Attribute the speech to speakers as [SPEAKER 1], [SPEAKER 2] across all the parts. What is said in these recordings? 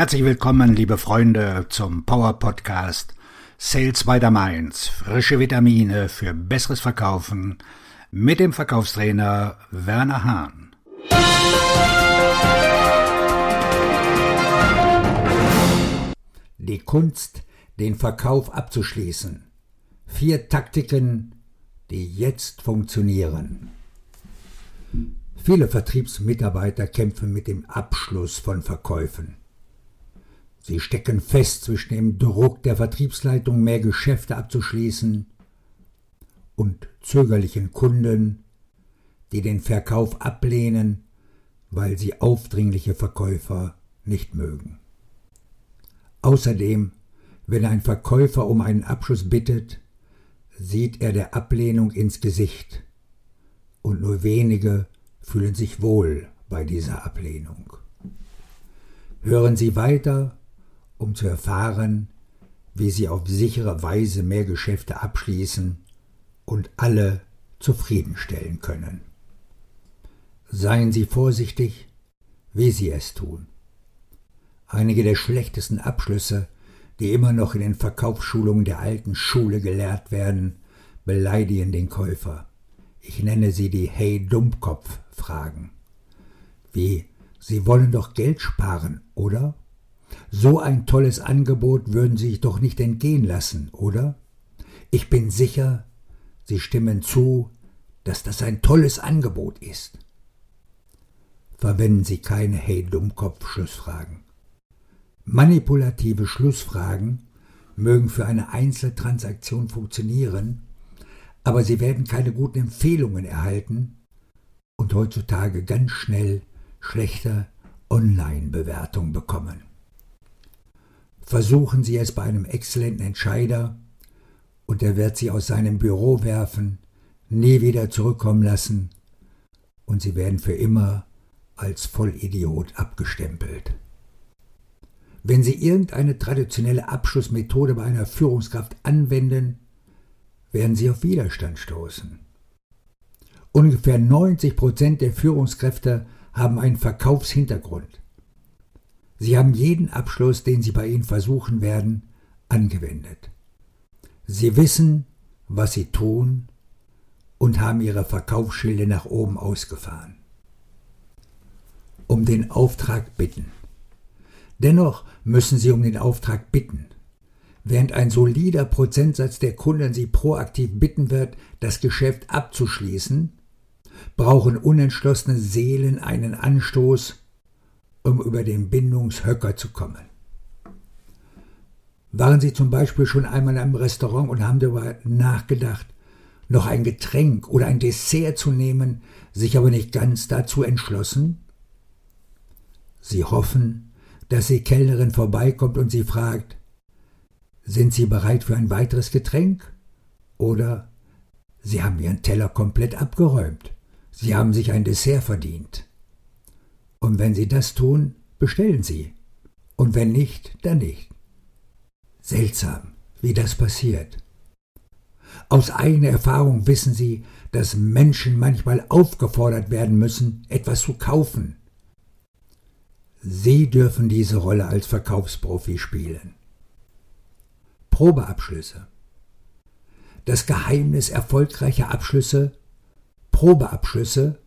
[SPEAKER 1] Herzlich willkommen, liebe Freunde, zum Power Podcast Sales by the Mainz. Frische Vitamine für besseres Verkaufen mit dem Verkaufstrainer Werner Hahn. Die Kunst, den Verkauf abzuschließen. Vier Taktiken, die jetzt funktionieren. Viele Vertriebsmitarbeiter kämpfen mit dem Abschluss von Verkäufen. Sie stecken fest zwischen dem Druck der Vertriebsleitung, mehr Geschäfte abzuschließen, und zögerlichen Kunden, die den Verkauf ablehnen, weil sie aufdringliche Verkäufer nicht mögen. Außerdem, wenn ein Verkäufer um einen Abschluss bittet, sieht er der Ablehnung ins Gesicht, und nur wenige fühlen sich wohl bei dieser Ablehnung. Hören Sie weiter, um zu erfahren, wie Sie auf sichere Weise mehr Geschäfte abschließen und alle zufriedenstellen können. Seien Sie vorsichtig, wie Sie es tun. Einige der schlechtesten Abschlüsse, die immer noch in den Verkaufsschulungen der alten Schule gelehrt werden, beleidigen den Käufer. Ich nenne sie die Hey Dummkopf-Fragen. Wie, Sie wollen doch Geld sparen, oder? So ein tolles Angebot würden Sie sich doch nicht entgehen lassen, oder? Ich bin sicher, Sie stimmen zu, dass das ein tolles Angebot ist. Verwenden Sie keine Hey Dummkopf-Schlussfragen. Manipulative Schlussfragen mögen für eine Einzeltransaktion funktionieren, aber sie werden keine guten Empfehlungen erhalten und heutzutage ganz schnell schlechte Online-Bewertung bekommen. Versuchen Sie es bei einem exzellenten Entscheider und er wird Sie aus seinem Büro werfen, nie wieder zurückkommen lassen und Sie werden für immer als Vollidiot abgestempelt. Wenn Sie irgendeine traditionelle Abschlussmethode bei einer Führungskraft anwenden, werden Sie auf Widerstand stoßen. Ungefähr 90 Prozent der Führungskräfte haben einen Verkaufshintergrund. Sie haben jeden Abschluss, den Sie bei Ihnen versuchen werden, angewendet. Sie wissen, was Sie tun und haben Ihre Verkaufsschilde nach oben ausgefahren. Um den Auftrag bitten. Dennoch müssen Sie um den Auftrag bitten. Während ein solider Prozentsatz der Kunden Sie proaktiv bitten wird, das Geschäft abzuschließen, brauchen unentschlossene Seelen einen Anstoß, um über den Bindungshöcker zu kommen. Waren Sie zum Beispiel schon einmal in einem Restaurant und haben darüber nachgedacht, noch ein Getränk oder ein Dessert zu nehmen, sich aber nicht ganz dazu entschlossen? Sie hoffen, dass die Kellnerin vorbeikommt und Sie fragt, sind Sie bereit für ein weiteres Getränk? Oder Sie haben Ihren Teller komplett abgeräumt. Sie haben sich ein Dessert verdient. Und wenn Sie das tun, bestellen Sie. Und wenn nicht, dann nicht. Seltsam, wie das passiert. Aus eigener Erfahrung wissen Sie, dass Menschen manchmal aufgefordert werden müssen, etwas zu kaufen. Sie dürfen diese Rolle als Verkaufsprofi spielen. Probeabschlüsse. Das Geheimnis erfolgreicher Abschlüsse, Probeabschlüsse,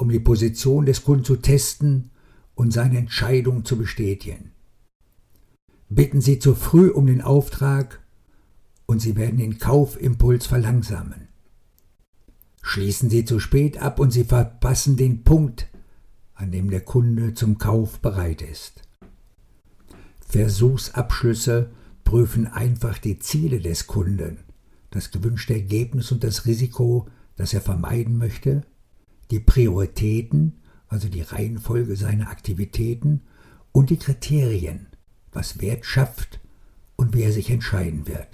[SPEAKER 1] um die Position des Kunden zu testen und seine Entscheidung zu bestätigen. Bitten Sie zu früh um den Auftrag und Sie werden den Kaufimpuls verlangsamen. Schließen Sie zu spät ab und Sie verpassen den Punkt, an dem der Kunde zum Kauf bereit ist. Versuchsabschlüsse prüfen einfach die Ziele des Kunden, das gewünschte Ergebnis und das Risiko, das er vermeiden möchte, die Prioritäten, also die Reihenfolge seiner Aktivitäten und die Kriterien, was Wert schafft und wie er sich entscheiden wird.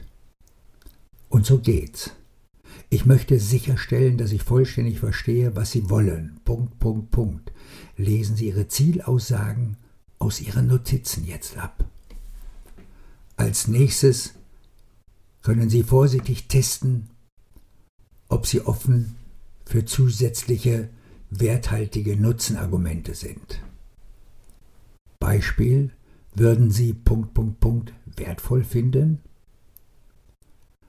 [SPEAKER 1] Und so geht's. Ich möchte sicherstellen, dass ich vollständig verstehe, was Sie wollen. Punkt, Punkt, Punkt. Lesen Sie Ihre Zielaussagen aus Ihren Notizen jetzt ab. Als nächstes können Sie vorsichtig testen, ob Sie offen für zusätzliche werthaltige Nutzenargumente sind. Beispiel, würden Sie Punkt, Punkt, Punkt wertvoll finden?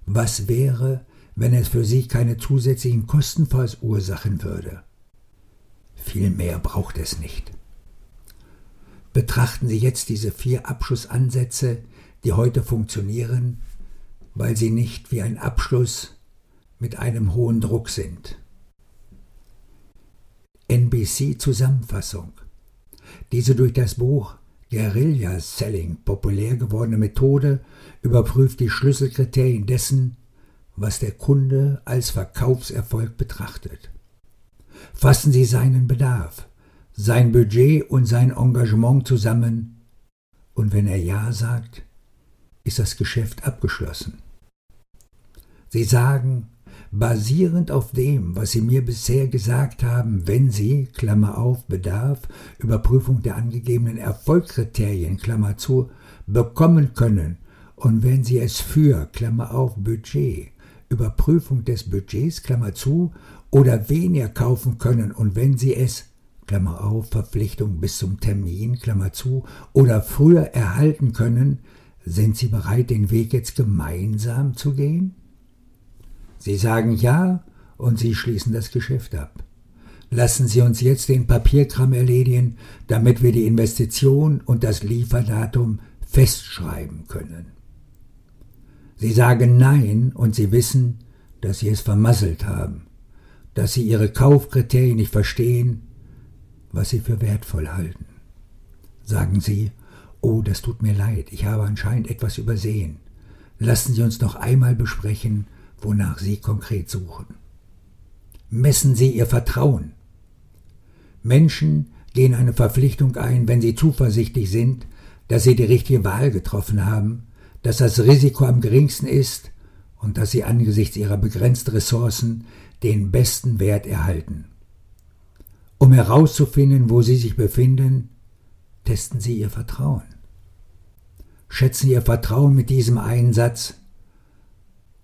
[SPEAKER 1] Was wäre, wenn es für Sie keine zusätzlichen Kosten verursachen würde? Viel mehr braucht es nicht. Betrachten Sie jetzt diese vier Abschlussansätze, die heute funktionieren, weil sie nicht wie ein Abschluss mit einem hohen Druck sind. NBC Zusammenfassung. Diese durch das Buch Guerilla Selling populär gewordene Methode überprüft die Schlüsselkriterien dessen, was der Kunde als Verkaufserfolg betrachtet. Fassen Sie seinen Bedarf, sein Budget und sein Engagement zusammen, und wenn er Ja sagt, ist das Geschäft abgeschlossen. Sie sagen, basierend auf dem, was Sie mir bisher gesagt haben, wenn Sie, Klammer auf, Bedarf, Überprüfung der angegebenen Erfolgskriterien, Klammer zu, bekommen können und wenn Sie es für, Klammer auf, Budget, Überprüfung des Budgets, Klammer zu, oder weniger kaufen können und wenn Sie es, Klammer auf, Verpflichtung bis zum Termin, Klammer zu, oder früher erhalten können, sind Sie bereit, den Weg jetzt gemeinsam zu gehen? Sie sagen ja und Sie schließen das Geschäft ab. Lassen Sie uns jetzt den Papierkram erledigen, damit wir die Investition und das Lieferdatum festschreiben können. Sie sagen Nein und Sie wissen, dass Sie es vermasselt haben, dass Sie Ihre Kaufkriterien nicht verstehen, was Sie für wertvoll halten. Sagen Sie, oh, das tut mir leid, ich habe anscheinend etwas übersehen. Lassen Sie uns noch einmal besprechen, wonach Sie konkret suchen. Messen Sie Ihr Vertrauen. Menschen gehen eine Verpflichtung ein, wenn sie zuversichtlich sind, dass sie die richtige Wahl getroffen haben, dass das Risiko am geringsten ist und dass sie angesichts ihrer begrenzten Ressourcen den besten Wert erhalten. Um herauszufinden, wo sie sich befinden, testen Sie Ihr Vertrauen. Schätzen Ihr Vertrauen mit diesem Einsatz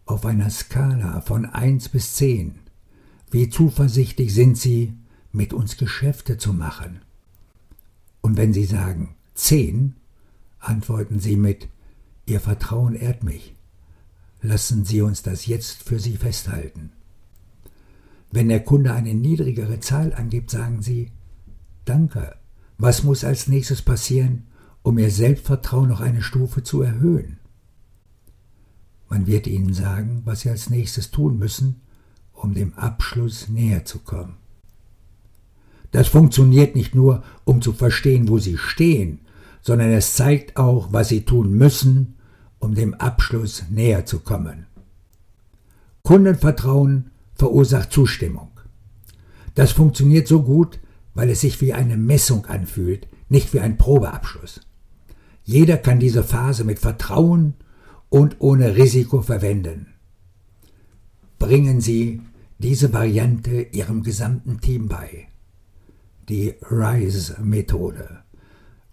[SPEAKER 1] auf einer Skala von 1 bis 10. Wie zuversichtlich sind Sie, mit uns Geschäfte zu machen? Und wenn Sie sagen 10, antworten Sie mit Ihr Vertrauen ehrt mich. Lassen Sie uns das jetzt für Sie festhalten. Wenn der Kunde eine niedrigere Zahl angibt, sagen Sie Danke. Was muss als nächstes passieren, um Ihr Selbstvertrauen noch eine Stufe zu erhöhen? Man wird ihnen sagen, was sie als nächstes tun müssen, um dem Abschluss näher zu kommen. Das funktioniert nicht nur, um zu verstehen, wo sie stehen, sondern es zeigt auch, was sie tun müssen, um dem Abschluss näher zu kommen. Kundenvertrauen verursacht Zustimmung. Das funktioniert so gut, weil es sich wie eine Messung anfühlt, nicht wie ein Probeabschluss. Jeder kann diese Phase mit Vertrauen und ohne Risiko verwenden. Bringen Sie diese Variante Ihrem gesamten Team bei. Die RISE-Methode.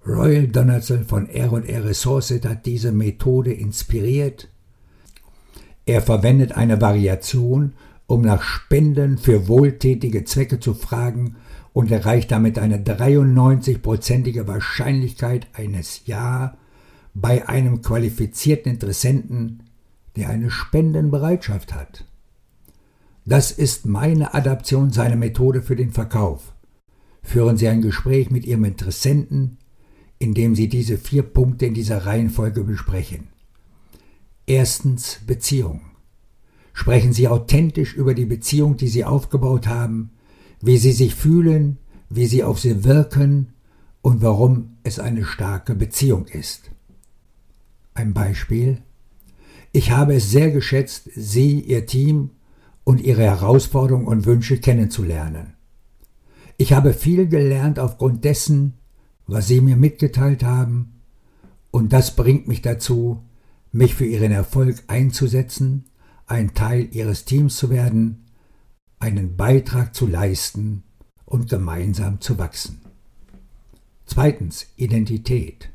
[SPEAKER 1] Royal Donaldson von R&R Resources hat diese Methode inspiriert. Er verwendet eine Variation, um nach Spenden für wohltätige Zwecke zu fragen und erreicht damit eine 93-prozentige Wahrscheinlichkeit eines Ja bei einem qualifizierten Interessenten, der eine Spendenbereitschaft hat. Das ist meine Adaption seiner Methode für den Verkauf. Führen Sie ein Gespräch mit Ihrem Interessenten, indem Sie diese vier Punkte in dieser Reihenfolge besprechen. Erstens Beziehung. Sprechen Sie authentisch über die Beziehung, die Sie aufgebaut haben, wie Sie sich fühlen, wie Sie auf Sie wirken und warum es eine starke Beziehung ist. Ein Beispiel. Ich habe es sehr geschätzt, Sie, Ihr Team und Ihre Herausforderungen und Wünsche kennenzulernen. Ich habe viel gelernt aufgrund dessen, was Sie mir mitgeteilt haben, und das bringt mich dazu, mich für Ihren Erfolg einzusetzen, ein Teil Ihres Teams zu werden, einen Beitrag zu leisten und gemeinsam zu wachsen. Zweitens Identität.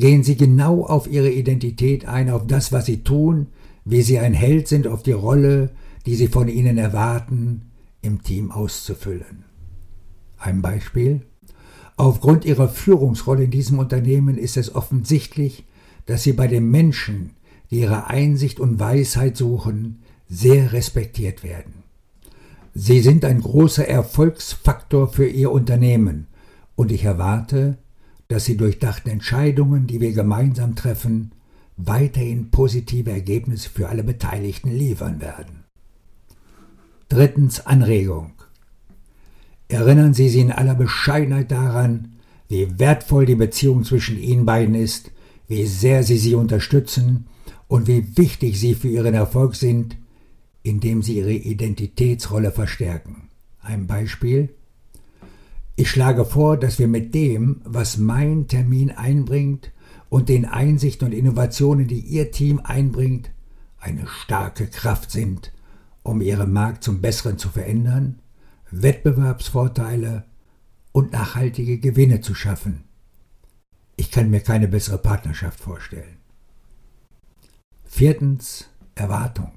[SPEAKER 1] Gehen Sie genau auf Ihre Identität ein, auf das, was Sie tun, wie Sie ein Held sind, auf die Rolle, die Sie von Ihnen erwarten, im Team auszufüllen. Ein Beispiel. Aufgrund ihrer Führungsrolle in diesem Unternehmen ist es offensichtlich, dass sie bei den Menschen, die ihre Einsicht und Weisheit suchen, sehr respektiert werden. Sie sind ein großer Erfolgsfaktor für Ihr Unternehmen und ich erwarte, dass Sie durch dachten Entscheidungen, die wir gemeinsam treffen, weiterhin positive Ergebnisse für alle Beteiligten liefern werden. Drittens Anregung. Erinnern Sie sie in aller Bescheidenheit daran, wie wertvoll die Beziehung zwischen Ihnen beiden ist, wie sehr Sie sie unterstützen und wie wichtig Sie für Ihren Erfolg sind, indem Sie Ihre Identitätsrolle verstärken. Ein Beispiel. Ich schlage vor, dass wir mit dem, was mein Termin einbringt und den Einsichten und Innovationen, die Ihr Team einbringt, eine starke Kraft sind, um Ihren Markt zum Besseren zu verändern Wettbewerbsvorteile und nachhaltige Gewinne zu schaffen. Ich kann mir keine bessere Partnerschaft vorstellen. Viertens Erwartung.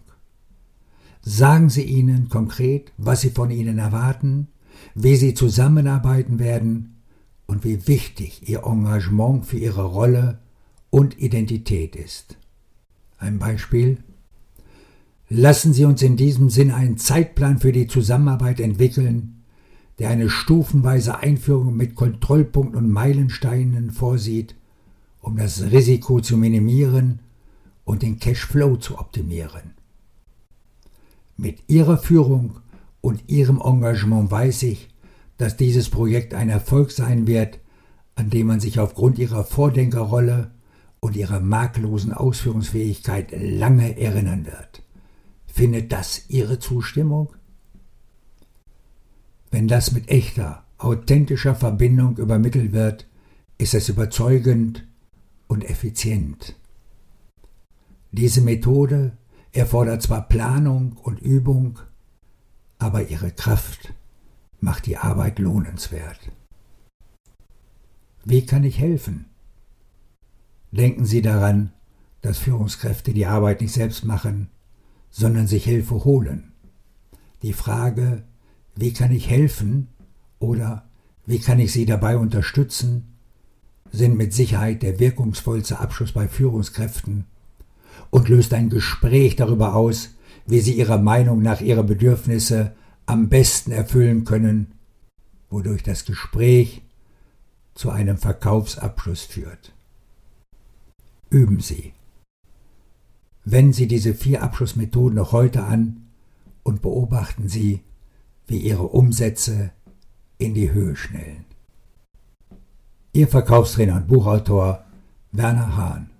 [SPEAKER 1] Sagen Sie ihnen konkret, was Sie von ihnen erwarten, wie Sie zusammenarbeiten werden und wie wichtig Ihr Engagement für Ihre Rolle und Identität ist. Ein Beispiel Lassen Sie uns in diesem Sinn einen Zeitplan für die Zusammenarbeit entwickeln, der eine stufenweise Einführung mit Kontrollpunkten und Meilensteinen vorsieht, um das Risiko zu minimieren und den Cashflow zu optimieren. Mit Ihrer Führung und Ihrem Engagement weiß ich, dass dieses Projekt ein Erfolg sein wird, an dem man sich aufgrund Ihrer Vordenkerrolle und Ihrer makellosen Ausführungsfähigkeit lange erinnern wird. Findet das Ihre Zustimmung? Wenn das mit echter, authentischer Verbindung übermittelt wird, ist es überzeugend und effizient. Diese Methode erfordert zwar Planung und Übung, aber ihre Kraft macht die Arbeit lohnenswert. Wie kann ich helfen? Denken Sie daran, dass Führungskräfte die Arbeit nicht selbst machen, sondern sich Hilfe holen. Die Frage, wie kann ich helfen oder wie kann ich sie dabei unterstützen, sind mit Sicherheit der wirkungsvollste Abschluss bei Führungskräften und löst ein Gespräch darüber aus, wie sie ihrer Meinung nach ihre Bedürfnisse am besten erfüllen können, wodurch das Gespräch zu einem Verkaufsabschluss führt. Üben Sie. Wenden Sie diese vier Abschlussmethoden noch heute an und beobachten Sie, wie Ihre Umsätze in die Höhe schnellen. Ihr Verkaufstrainer und Buchautor Werner Hahn